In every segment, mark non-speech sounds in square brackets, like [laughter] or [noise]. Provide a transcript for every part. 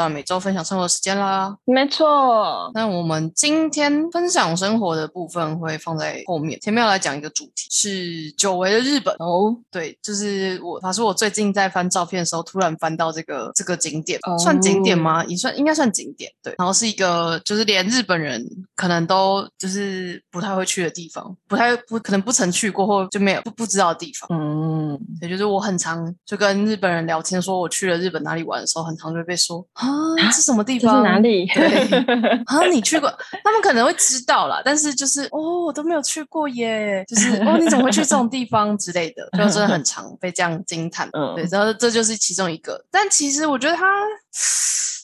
那到每周分享生活时间啦。没错，那我们今天分享生活的部分会放在后面，前面要来讲一个主题是久违的日本。哦，对，就是我，他说，我最近在翻照片的时候，突然翻到这个这个景点，哦算景点吗？也算，应该算景点。对，然后是一个就是连日本人可能都就是不太会去的地方，不太不可能不曾去过或就没有不不知道的地方。嗯，也，就是我很常就跟日本人聊天，说我去了日本哪里玩的时候，很常就会被说啊，这是什么地方？是哪里？对 [laughs] 啊，你去过？他们可能会知道啦，但是就是哦，我都没有去过耶，就是哦，你怎么会去这种地方之类的，[laughs] 就真的很常被这样惊叹。嗯对，然后这就是其中一个，但其实我觉得他。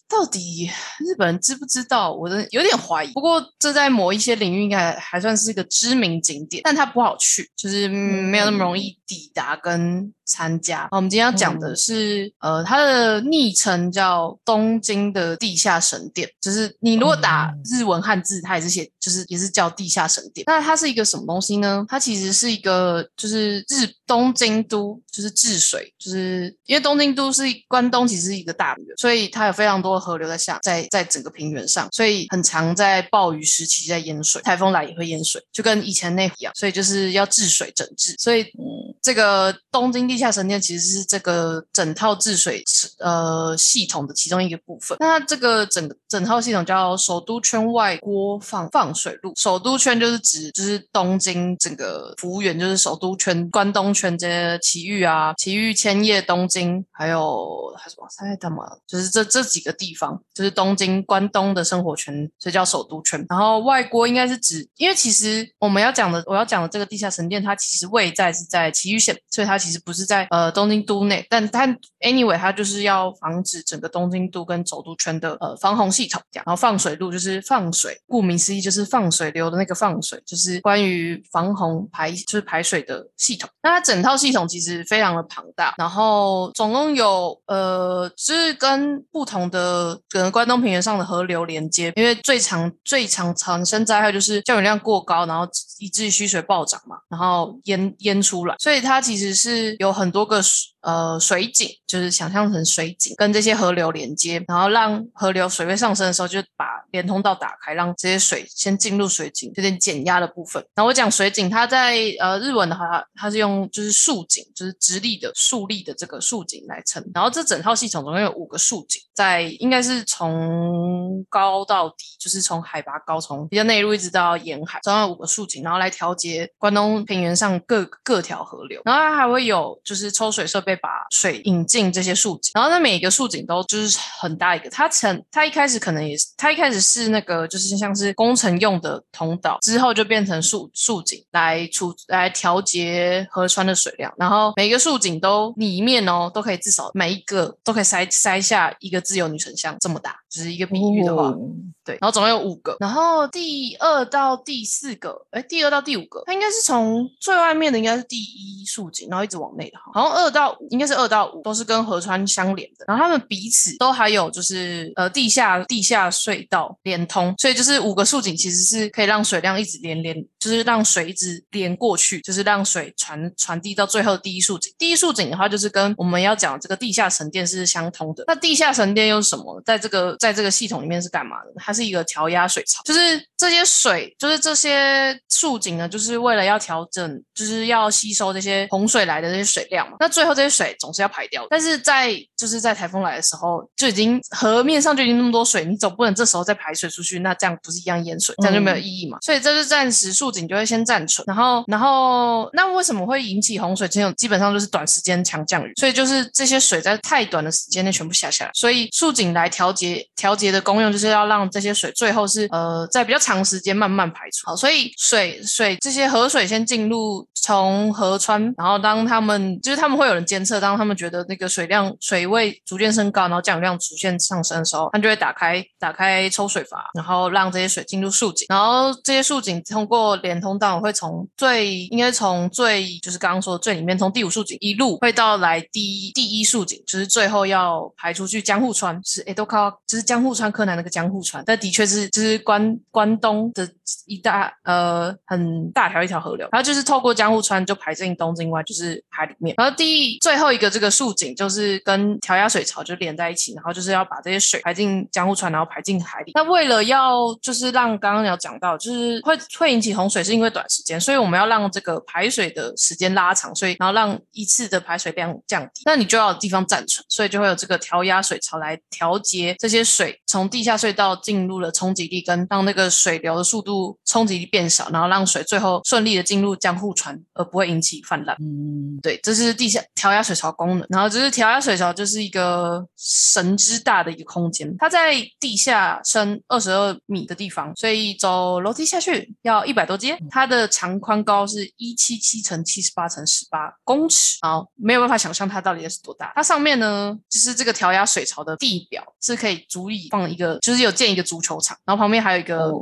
到底日本人知不知道？我真的有点怀疑。不过这在某一些领域应该还还算是一个知名景点，但它不好去，就是、嗯、没有那么容易抵达跟参加。好我们今天要讲的是，呃，它的昵称叫东京的地下神殿，就是你如果打日文汉字，它也是写，就是也是叫地下神殿。那它是一个什么东西呢？它其实是一个，就是日东京都，就是治水，就是因为东京都是关东，其实是一个大平原，所以它有非常多的河流在下，在在整个平原上，所以很常在暴雨时期在淹水，台风来也会淹水，就跟以前那一样，所以就是要治水整治，所以嗯这个东京地下神殿其实是这个整套治水呃系统的其中一个部分。那这个整整套系统叫首都圈外郭放放水路，首都圈就是指就是东京整个服务员就是首都圈、关东圈这些埼玉啊、埼玉、千叶、东京，还有还有什么埼玉嘛，就是这这几个地方，就是东京关东的生活圈，所以叫首都圈。然后外郭应该是指，因为其实我们要讲的我要讲的这个地下神殿，它其实位在是在埼玉所以它其实不是在呃东京都内，但它 anyway 它就是要防止整个东京都跟首都圈的呃防洪系统这样。然后放水路就是放水，顾名思义就是放水流的那个放水，就是关于防洪排就是排水的系统。那它整套系统其实非常的庞大，然后总共有呃就是跟不同的可能关东平原上的河流连接，因为最常最常产生灾害就是降雨量过高，然后以至于蓄水暴涨嘛，然后淹淹出来，所以它其实是有很多个呃水井，就是想象成水井跟这些河流连接，然后让河流水位上升的时候，就把连通道打开，让这些水先进入水井，有点减压的部分。然后我讲水井，它在呃日文的话，它是用就是竖井，就是直立的竖立的这个竖井来称。然后这整套系统总共有五个竖井，在应该是从高到低，就是从海拔高从比较内陆一直到沿海，总共有五个竖井，然后来调节关东平原上各各条河流。然后它还会有就是抽水设备把水引进这些竖井，然后那每一个竖井都就是很大一个。它成它一开始可能也是，它一开始是那个就是像是工程用的通道，之后就变成竖竖井来储来调节河川的水量。然后每个竖井都里面哦都可以至少每一个都可以塞塞下一个自由女神像这么大，就是一个比喻的话。哦对，然后总共有五个，然后第二到第四个，哎，第二到第五个，它应该是从最外面的应该是第一竖井，然后一直往内的，好像二到五应该是二到五都是跟河川相连的，然后他们彼此都还有就是呃地下地下隧道连通，所以就是五个竖井其实是可以让水量一直连连，就是让水一直连过去，就是让水传传递到最后第一竖井。第一竖井的话，就是跟我们要讲的这个地下沉淀是相通的。那地下沉淀又是什么？在这个在这个系统里面是干嘛的？它是一个调压水槽，就是这些水，就是这些竖井呢，就是为了要调整，就是要吸收这些洪水来的这些水量嘛。那最后这些水总是要排掉，但是在就是在台风来的时候，就已经河面上就已经那么多水，你总不能这时候再排水出去，那这样不是一样淹水，这样就没有意义嘛。所以这是暂时竖井就会先暂存，然后然后那为什么会引起洪水？这种基本上就是短时间强降雨，所以就是这些水在太短的时间内全部下下来，所以竖井来调节调节的功用就是要让这些些水最后是呃在比较长时间慢慢排出。好，所以水水这些河水先进入从河川，然后当他们就是他们会有人监测，当他们觉得那个水量水位逐渐升高，然后降雨量逐渐上升的时候，他就会打开打开抽水阀，然后让这些水进入竖井，然后这些竖井通过连通道会从最应该从最就是刚刚说最里面，从第五竖井一路会到来第一第一竖井，就是最后要排出去江户川，是诶都靠就是江户川柯南那个江户川，但的确是就是关关东的一大呃很大条一条河流，然后就是透过江户川就排进东京湾，就是海里面。然后第最后一个这个竖井就是跟调压水槽就连在一起，然后就是要把这些水排进江户川，然后排进海里。那为了要就是让刚刚有讲到，就是会会引起洪水，是因为短时间，所以我们要让这个排水的时间拉长，所以然后让一次的排水量降低，那你就要有地方暂存，所以就会有这个调压水槽来调节这些水从地下隧道进入了冲击力，跟让那个水流的速度冲击力变小，然后让水最后顺利的进入江户川，而不会引起泛滥。嗯，对，这是地下调压水槽功能。然后就是调压水槽就是一个神之大的一个空间，它在地下深二十二米的地方，所以走楼梯下去要一百多阶。它的长宽高是一七七乘七十八乘十八公尺，然后，没有办法想象它到底是多大。它上面呢，就是这个调压水槽的地表是可以足以放一个，就是有建一个足足球场，然后旁边还有一个。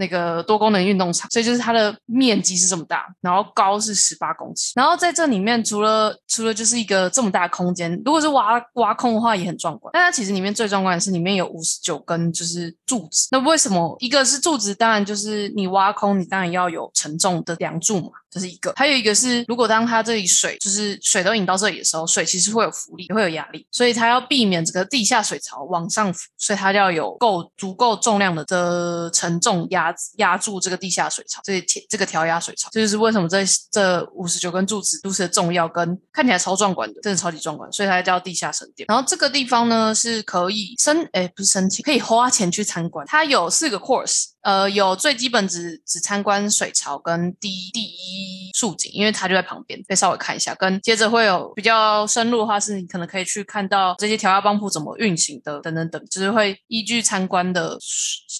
那个多功能运动场，所以就是它的面积是这么大，然后高是十八公尺，然后在这里面除了除了就是一个这么大空间，如果是挖挖空的话也很壮观，但它其实里面最壮观的是里面有五十九根就是柱子，那为什么一个是柱子？当然就是你挖空，你当然要有承重的梁柱嘛。这是一个，还有一个是，如果当它这里水就是水都引到这里的时候，水其实会有浮力，也会有压力，所以它要避免这个地下水槽往上浮，所以它要有够足够重量的的承重压压住这个地下水槽，这铁这个调压水槽，这就是为什么这这五十九根柱子如此的重要，跟看起来超壮观的，真的超级壮观，所以它叫地下神殿。然后这个地方呢是可以申，哎，不是申请，可以花钱去参观，它有四个 course。呃，有最基本只只参观水槽跟第一第一竖井，因为它就在旁边，可以稍微看一下。跟接着会有比较深入的话，是你可能可以去看到这些调压帮浦怎么运行的，等等等，就是会依据参观的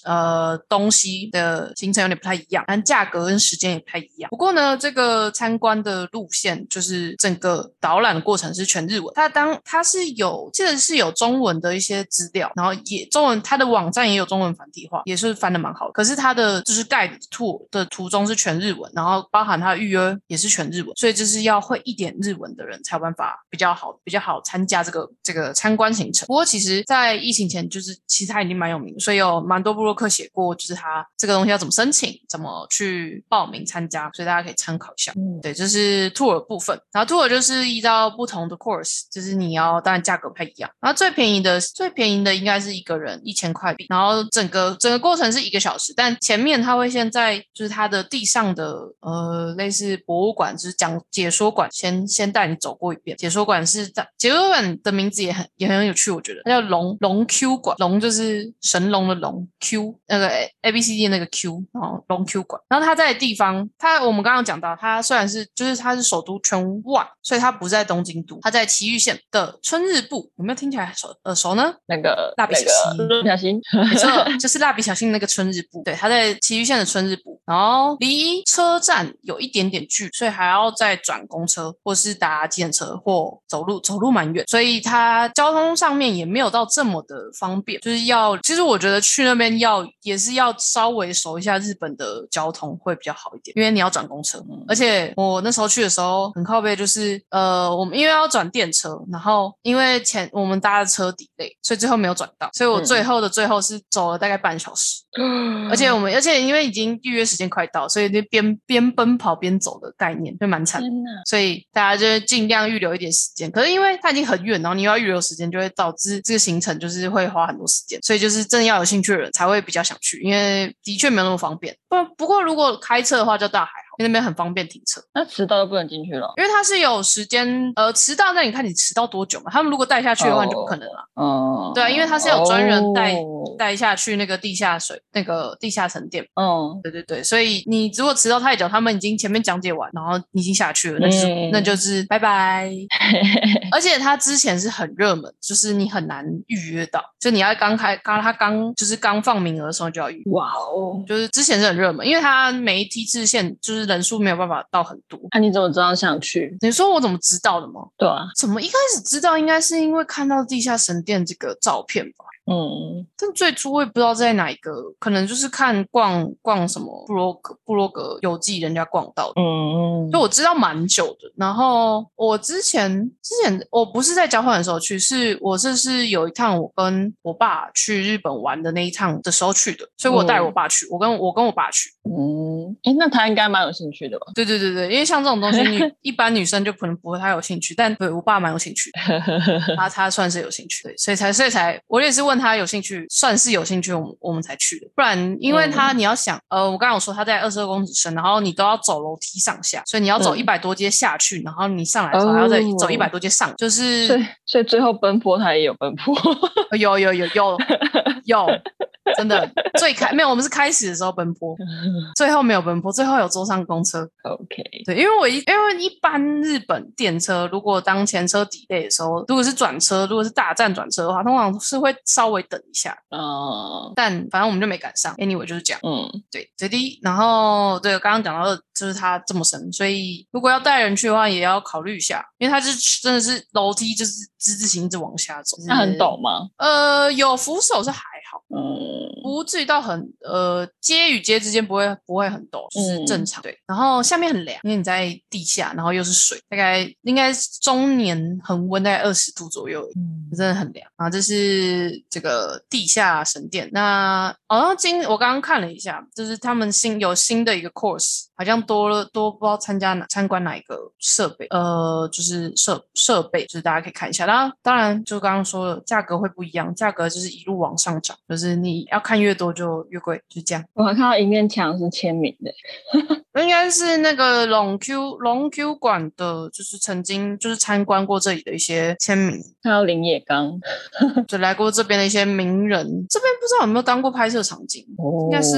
呃东西的行程有点不太一样，但价格跟时间也不太一样。不过呢，这个参观的路线就是整个导览的过程是全日文，它当它是有记得是有中文的一些资料，然后也中文它的网站也有中文繁体化，也是翻的蛮好的。可是它的就是 guide tour 的途中是全日文，然后包含它的预约也是全日文，所以就是要会一点日文的人才有办法比较好比较好参加这个这个参观行程。不过其实，在疫情前，就是其实它已经蛮有名，所以有蛮多布洛克写过，就是他这个东西要怎么申请，怎么去报名参加，所以大家可以参考一下。嗯，对，就是 tour 部分，然后 tour 就是依照不同的 course，就是你要当然价格不太一样，然后最便宜的最便宜的应该是一个人一千块币，然后整个整个过程是一个小时，但前面他会先在就是他的地上的呃类似博物馆，就是讲解说馆，先先带你走过一遍。解说馆是在解说馆的名字也很也很有趣，我觉得它叫龙龙 Q 馆，龙就是神龙的龙，Q 那个 A B C D 那个 Q，然后龙 Q 馆。然后它在的地方，它我们刚刚讲到，它虽然是就是它是首都圈外，所以它不在东京都，它在埼玉县的春日部，有没有听起来熟耳熟呢？那个蜡笔小新蜡笔小新，没错，就是蜡笔小新那个春日部，对，它在埼玉县的春日部，然后离车站有一点点距，所以还要再转公车，或是搭计程车或走路，走路蛮远，所以它交通上面也没有到这么的方便，就是要，其实我觉得去那边要也是要稍微熟一下日本的交通会比较好一点，因为你要转公车，嗯而且我那时候去的时候很靠背，就是呃，我们因为要转电车，然后因为前我们搭的车底累，所以最后没有转到，所以我嗯最后的最后是走了大概半小时。[gasps] 嗯而且我们，而且因为已经预约时间快到，所以就边边奔跑边走的概念就蛮惨的。所以大家就尽量预留一点时间。可是因为它已经很远，然后你又要预留时间，就会导致这个行程就是会花很多时间。所以就是真的要有兴趣的人才会比较想去，因为的确没有那么方便。不不过如果开车的话就大海，因为那边很方便停车。那迟到就不能进去了。因为它是有时间，呃，迟到那你看你迟到多久嘛？他们如果带下去的话，你就不可能了。嗯，对啊，因为它是有专人带哦带下去那个地下水那个地下沉淀。嗯，对对对，所以你如果迟到太久，他们已经前面讲解完，然后你已经下去了，那就是、嗯那就是拜拜。[laughs] 而且它之前是很热门，就是你很难预约到，就你要刚开刚它刚就是刚放名额的时候就要预约。哇哦，就是之前是很热门，因为它每一梯次线就是人数没有办法到很多。那、你怎么知道想去？你说我怎么知道的吗？对啊，怎么一开始知道？应该是因为看到地下神殿这个照片吧。嗯，但最初我也不知道在哪一个，可能就是看逛逛什么布洛格布洛格游记，人家逛到的。嗯就我知道蛮久的，然后我之前之前我不是在交换的时候去，是我这是有一趟我跟我爸去日本玩的那一趟的时候去的，所以我带我爸去，我跟我跟我爸去。嗯，哎，那他应该蛮有兴趣的吧？对对对对，因为像这种东西，[laughs] 女一般女生就可能不会太有兴趣，但对我爸蛮有兴趣的，[laughs] 他他算是有兴趣，对，所以才所以才我也是问他有兴趣，算是有兴趣，我们我们才去的，不然因为他、你要想，呃，我刚刚有说他在二十二公尺深，然后你都要走楼梯上下，所以你要走嗯。一百多阶下去，然后你上来的时候还要再走一百。多阶上，就是所以所以最后奔波他也有奔波。有有有有有，[laughs] [laughs] 真的最开没有，我们是开始的时候奔波，[laughs] 最后没有奔波，最后有坐上公车。OK，对，因为我一因为一般日本电车，如果当前车抵类的时候，如果是转车，如果是大站转车的话，通常是会稍微等一下，嗯但反正我们就没赶上。Anyway 就是这样。嗯对，最低。然后对，刚刚讲到的就是它这么深，所以如果要带人去的话，也要考虑一下，因为它是真的是楼梯，就是之字形一直往下走。那很陡吗？呃，有扶手是还好，嗯不至于到很呃街与街之间不会不会很陡，就是嗯正常。对，然后下面很凉，因为你在地下，然后又是水，大概应该中年恒温大概二十度左右。嗯真的很凉啊！这是这个地下神殿。那哦，今我刚刚看了一下，就是他们新有新的一个 course，好像多了多不知道参加哪参观哪一个设备，呃，就是设设备，就是大家可以看一下。当然，当然就刚刚说了，价格会不一样，价格就是一路往上涨，就是你要看越多就越贵，就这样。我还看到一面墙是签名的，应该是那个龙 Q 龙 Q 馆的，就是曾经就是参观过这里的一些签名，看到林野刚，就来过这边的一些名人。这边不知道有没有当过拍摄场景，应该是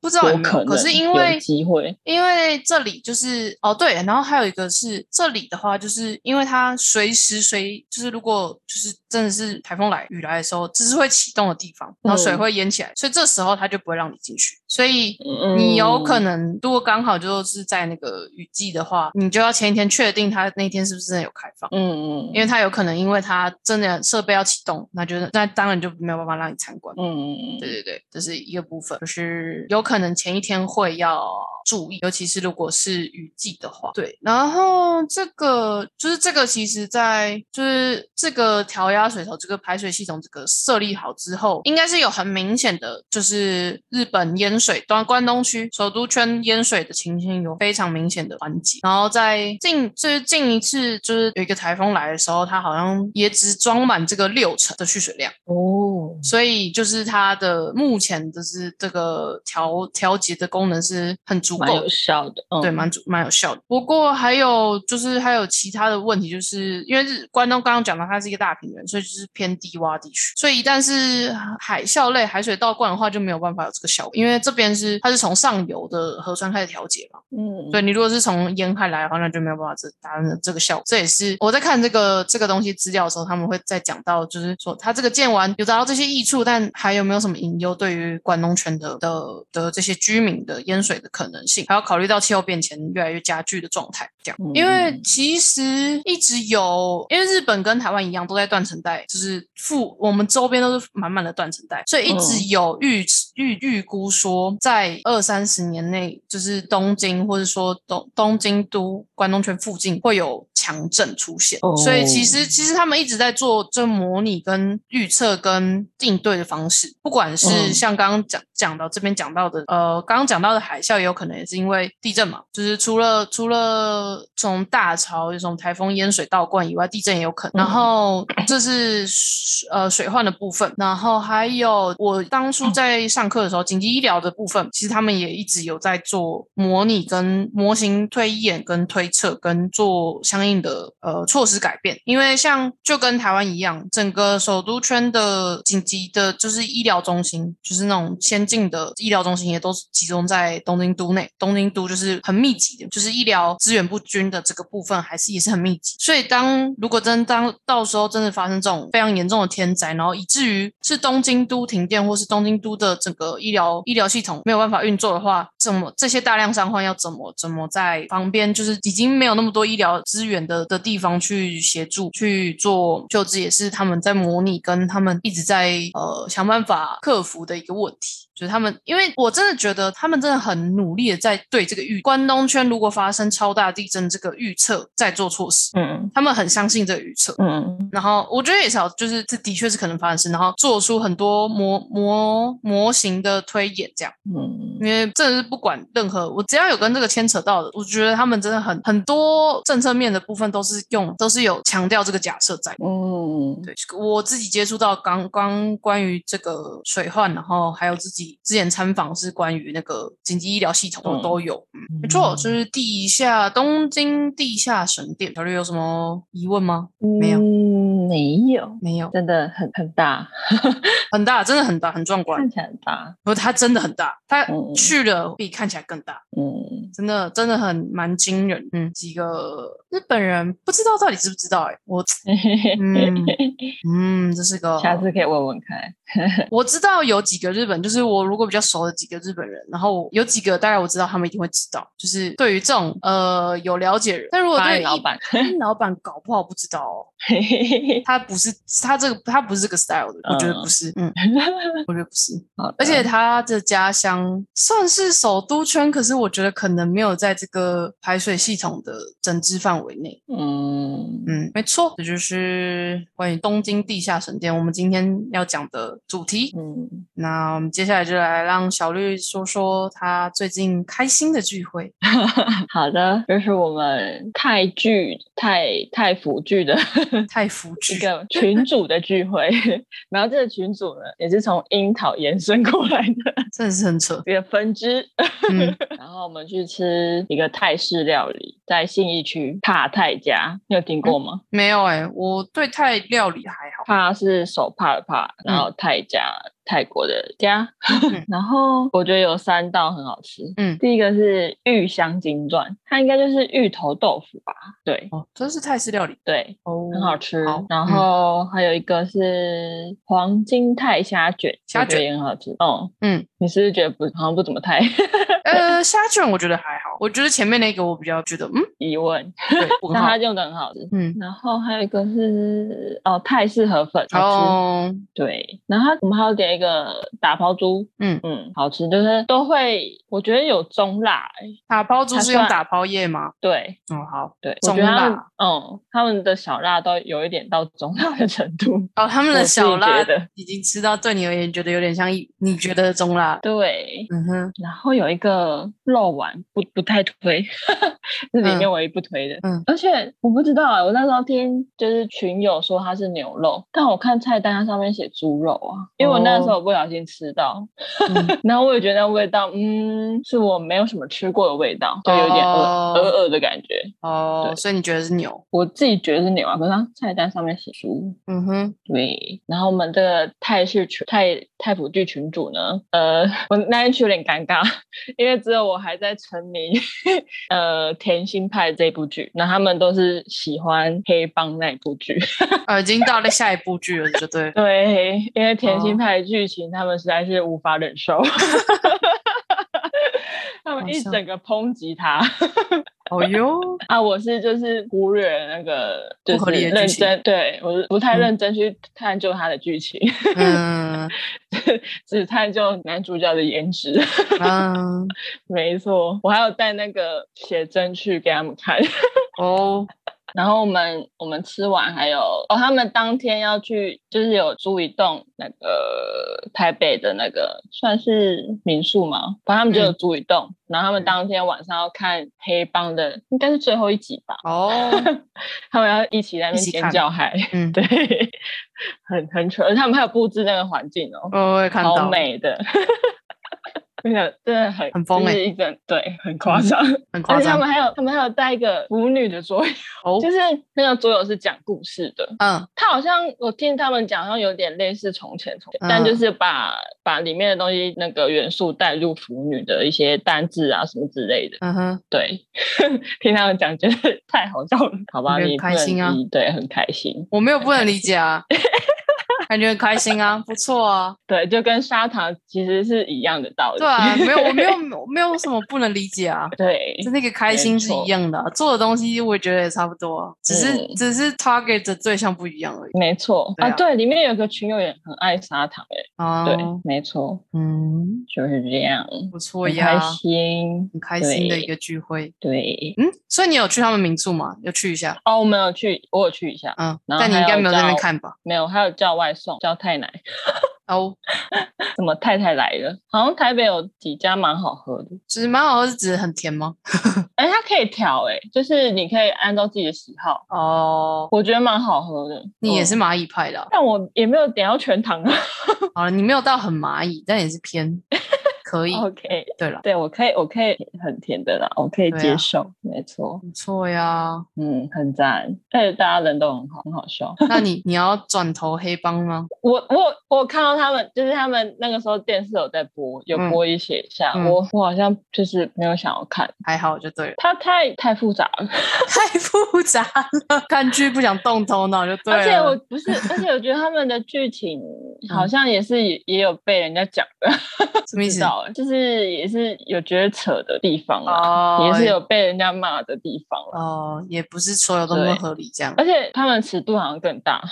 不知道有没有。可能，可是因为有机会，因为这里就是哦对，然后还有一个是这里的话，就是因为它随时随就是如果就是真的是台风来雨来的时候，这是会启动的地方，然后水嗯会淹起来，所以这时候它就不会让你进去，所以。嗯你有可能，如果刚好就是在那个雨季的话，你就要前一天确定它那天是不是真的有开放，嗯嗯因为它有可能因为它真的设备要启动，那就那当然就没有办法让你参观。嗯对对对，这是一个部分，就是有可能前一天会要注意，尤其是如果是雨季的话。对，然后这个就是这个，其实在就是这个调压水头这个排水系统这个设立好之后，应该是有很明显的，就是日本淹水，端关东区首都圈淹水的情形有非常明显的缓解。然后在近就是近一次就是有一个台风来的时候，它好像也只装满这个六成的蓄水量。哦，所以就是它的目前就是这个调调节的功能是很足够。蛮有，效的，嗯。对，蛮足蛮有效的。不过还有就是还有其他的问题，就是因为是关东刚刚讲到它是一个大平原，所以就是偏低洼地区，所以一旦是海啸类海水倒灌的话，就没有办法有这个效果，因为这边是它是从上游的河川开始调节嘛，嗯，对你如果是从沿海来的话，那就没有办法这达成这个效果。这也是我在看这个这个东西资料的时候，他们会再讲到，就是说它这个建完有达到这些益处，但还有没有什么隐忧对于关东圈的的的这些居民的淹水的可能性，还要考虑到气候变迁越来越加剧的状态。这样，嗯因为其实一直有，因为日本跟台湾一样都在断层带，就是附我们周边都是满满的断层带，所以一直嗯有预预预估说，在二三十年内，就是东京或者说东东京都关东圈附近会有强震出现。哦所以其实其实他们一直在做这模拟跟预测跟应对的方式，不管是嗯像刚刚讲讲到这边讲到的，呃，刚刚讲到的海啸，也有可能也是因为地震嘛，就是除了除了从大潮、这种台风淹水倒灌以外，地震也有可能。然嗯后这是呃水患的部分，然后还有我当初在上课的时候，紧急医疗的部分，其实他们也一直有在做模拟跟模型推演跟推测跟做相应的呃措施改变，因为像就跟台湾一样，整个首都圈的紧急的就是医疗中心，就是那种先进的医疗中心，也都是集中在东京都内。东京都就是很密集的，就是医疗资源不均的这个部分，还是也是很密集。所以当如果真当到时候真的发生这种非常严重的天灾，然后以至于是东京都停电，或是东京都的整个医疗医疗系统没有办法运作的话，怎么这些大量伤患要怎么怎么在旁边，就是已经没有那么多医疗资源的的地方去协助去做救治，也是他们在模拟跟他们一直在呃想办法克服的一个问题。就是他们，因为我真的觉得他们真的很努力的在对这个预关东圈如果发生超大地震这个预测在做措施，嗯他们很相信这个预测。嗯然后我觉得也是，就是这的确是可能发生事，然后做出很多模模模型的推演，这样，嗯因为真的是不管任何，我只要有跟这个牵扯到的，我觉得他们真的很很多政策面的部分都是用都是有强调这个假设在。嗯对我自己接触到刚刚关于这个水患，然后还有自己之前参访是关于那个紧急医疗系统都有，嗯，没错，就是地下东京地下神殿。小绿有什么疑问吗？没有嗯，没有，没有，真的很很大，很大，真的很大，很壮观。看起来很大。不，它真的很大，它嗯去了比看起来更大，嗯，真的真的很蛮惊人。嗯，几个日本人不知道到底知不知道、欸？哎，[laughs] 我嗯嗯，这是个下次可以问问看。[laughs] 我知道有几个日本，就是我如果比较熟的几个日本人，然后有几个大概我知道他们一定会知道，就是对于这种呃有了解人，但如果对老板。老板搞不好不知道哦，[laughs] 他不是他这个他不是这个 style 的，我觉得不是，嗯，我觉得不是。而且他的家乡算是首都圈，可是我觉得可能没有在这个排水系统的整治范围内。嗯。嗯，没错，这就是关于东京地下神殿我们今天要讲的主题。嗯，那我们接下来就来让小绿说说他最近开心的聚会。[laughs] 好的，这是我们泰剧泰泰服剧的 [laughs] 太福一剧，个群主的聚会，然后这个群主呢也是从樱桃延伸过来的 [laughs] 真的是很扯。一个分支。嗯，然后我们去吃一个泰式料理，在信义区帕泰家，你有听过吗？没有哎、我对泰料理还好。帕是手帕的帕，然后泰家。泰国的家，嗯 [laughs] 然后我觉得有三道很好吃。嗯第一个是玉香金钻，它应该就是芋头豆腐吧？对哦，这是泰式料理对，哦，很好吃。好然嗯后还有一个是黄金泰虾卷，虾卷也很好吃。哦嗯，你是不是觉得不好像不怎么太呃，虾卷我觉得还好，我觉得前面那个我比较觉得，嗯，疑问？对，问号但它，用的很好吃。嗯，然后还有一个是哦泰式河粉，好吃。哦，对，然后我们还有点一个打抛猪，嗯嗯，好吃，就是都会，我觉得有中辣、欸，打抛猪是用打抛液吗？对哦，好，对，中辣，嗯，他们的小辣都有一点到中辣的程度，哦，他们的小辣觉得已经吃到对你而言觉得有点像一你觉得中辣，对。嗯哼，然后有一个肉丸不不太推，是里面唯一不推的。嗯而且我不知道啊，我那时候听就是群友说它是牛肉，但我看菜单它上面写猪肉啊，因为我那时候不小心吃到，嗯 [laughs] 然后我也觉得那味道，嗯，是我没有什么吃过的味道，就有点哦鹅鹅鹅的感觉。哦，对所以你觉得是牛？我自己觉得是牛啊，可是它菜单上面写猪。嗯哼，对，然后我们这个泰式群泰泰普剧群主呢，呃，我那天去有点尴尬，因为只有我还在沉迷呃甜心派这部剧，那他们都是喜欢黑帮那一部剧。呃，[laughs] 已经到了下一部剧了，就对了。对，因为甜心哦派的剧情他们实在是无法忍受。[laughs] 他们一整个抨击他 [laughs] 哦哟，[laughs] 啊！我是就是忽略那个，就是认真，对我是不太嗯认真去探究他的剧情。嗯 [laughs] 只探究男主角的颜值。嗯，没错，我还有带那个写真去给他们看。哦，然后我们我们吃完还有哦，他们当天要去，就是有租一栋那个台北的那个算是民宿嘛，反正他们就有嗯租一栋。然后他们嗯当天晚上要看黑帮的，应该是最后一集吧。哦，[laughs] 他们要一起在那边尖叫嗨，嗯，对，很很蠢，而且他们还有布置那个环境哦。我也看到好，美的。[laughs] 真的真的很很疯欸一整对，很夸张。很夸张而且他们还有他们还有带一个腐女的桌游，哦就，是那个桌游是讲故事的。嗯他好像我听他们讲，好像有点类似从前从前，嗯但就是把把里面的东西那个元素带入腐女的一些单字啊什么之类的。嗯哼，对，[laughs] 听他们讲觉得太好笑了，[laughs] 好吧？你开心啊对，很开心。我没有不能理解啊，感觉很开心啊，不错啊。[laughs] 对，就跟砂糖其实是一样的道理。对啊，没有，我没有，[laughs] 没有什么不能理解啊。[laughs] 对，就那个开心是一样的啊、做的东西我也觉得也差不多啊，只是、嗯只是 target 的对象不一样而已。没错啊啊，对，里面有个群友也很爱砂糖哎、啊，对，没错，嗯，就是这样，不错很开呀，心，很开心的一个聚会。对。嗯，所以你有去他们民宿吗？有去一下。哦，我没有去，我有去一下，嗯，但你应该没有在那边看吧？没有，还有叫外送，叫太奶，[laughs] 哦，[laughs] 什么太太来了，好像台北有几家蛮好喝的，其实蛮好喝，是指很甜吗？[laughs] 哎，它可以调，哎，就是你可以按照自己的喜好，哦，我觉得蛮好喝的。嗯，你也是蚂蚁派的啊、但我也没有点到全糖啊。好了，你没有到很蚂蚁，但也是偏可以。OK，对了，对我可以，我可以很甜的啦，我可以接受，没错，不错呀。嗯，很赞，而且大家人都很好，很好笑。那你你要转投黑帮吗？[laughs] 我我我看到他们，就是他们那个时候电视有在播，有嗯播一些下，嗯我我好像就是没有想要看，还好就对了，它太太复杂了，[laughs] 太复杂了，看剧不想动头脑就对了。而且我不是，而且我觉得他们的剧情好像也是也也有被人家讲的，什么意思？[laughs] 就是也是有觉得扯的地方啊，哦，也是有被人家骂的地方啦。哦，也不是所有都那么合理这样而且他们尺度好像更大，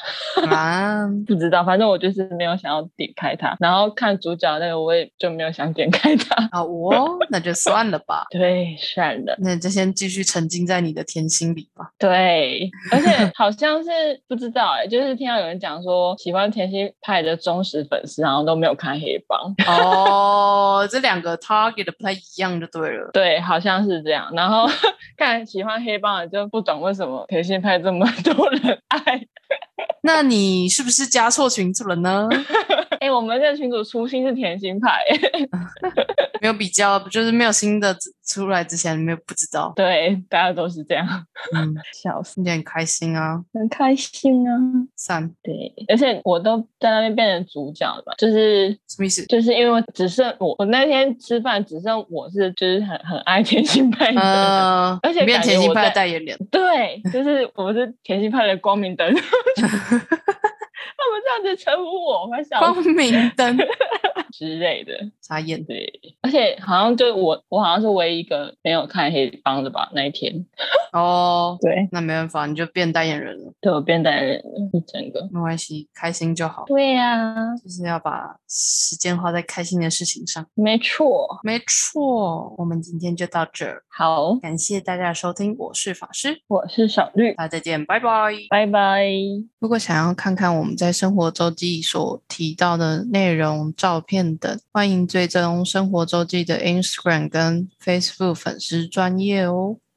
啊。[laughs] 不知道，反正我就是没有想要点开它，然后看主角那个我也就没有想点开它。啊，我那就算了吧，[laughs] 对，算了。那就先继续沉浸在你的甜心里吧。对，而且 [laughs] 好像是不知道哎、就是听到有人讲说，喜欢甜心派的忠实粉丝好像都没有看黑帮。哦，这两个 target 不太一样就对了。对，好像是这样。然后 [laughs] 看喜欢黑帮的就不懂为什么甜心派这么多人爱。[laughs] 那你是不是加错群组了呢？哎、我们这个群主初心是甜心派、没有比较，不就是没有新的出来之前，没有不知道。对，大家都是这样，嗯，[laughs] 笑死，听起来很开心啊。很开心啊。三对，而且我都在那边变成主角了嘛，就是什么意思？就是因为只剩我，我那天吃饭只剩我是就是很很爱甜心派的，呃，而且你变甜心派的代言人。对，就是我是甜心派的光明灯，[laughs] 这样子称呼我，我快笑光明灯，[laughs] 之类的。傻眼。对，而且好像就我，我好像是唯一一个没有看黑帮的吧？那一天，[laughs] 哦，对，那没办法，你就变代言人了，对我变代言人了，一整个。没关系，开心就好。对呀、就是要把时间花在开心的事情上。没错。没错，我们今天就到这儿，好，感谢大家的收听，我是法师，我是小绿，大家再见，拜拜。拜拜。如果想要看看我们在生活周记所提到的内容、照片等，欢迎追踪生活周记的 Instagram 跟 Facebook 粉丝专业哦。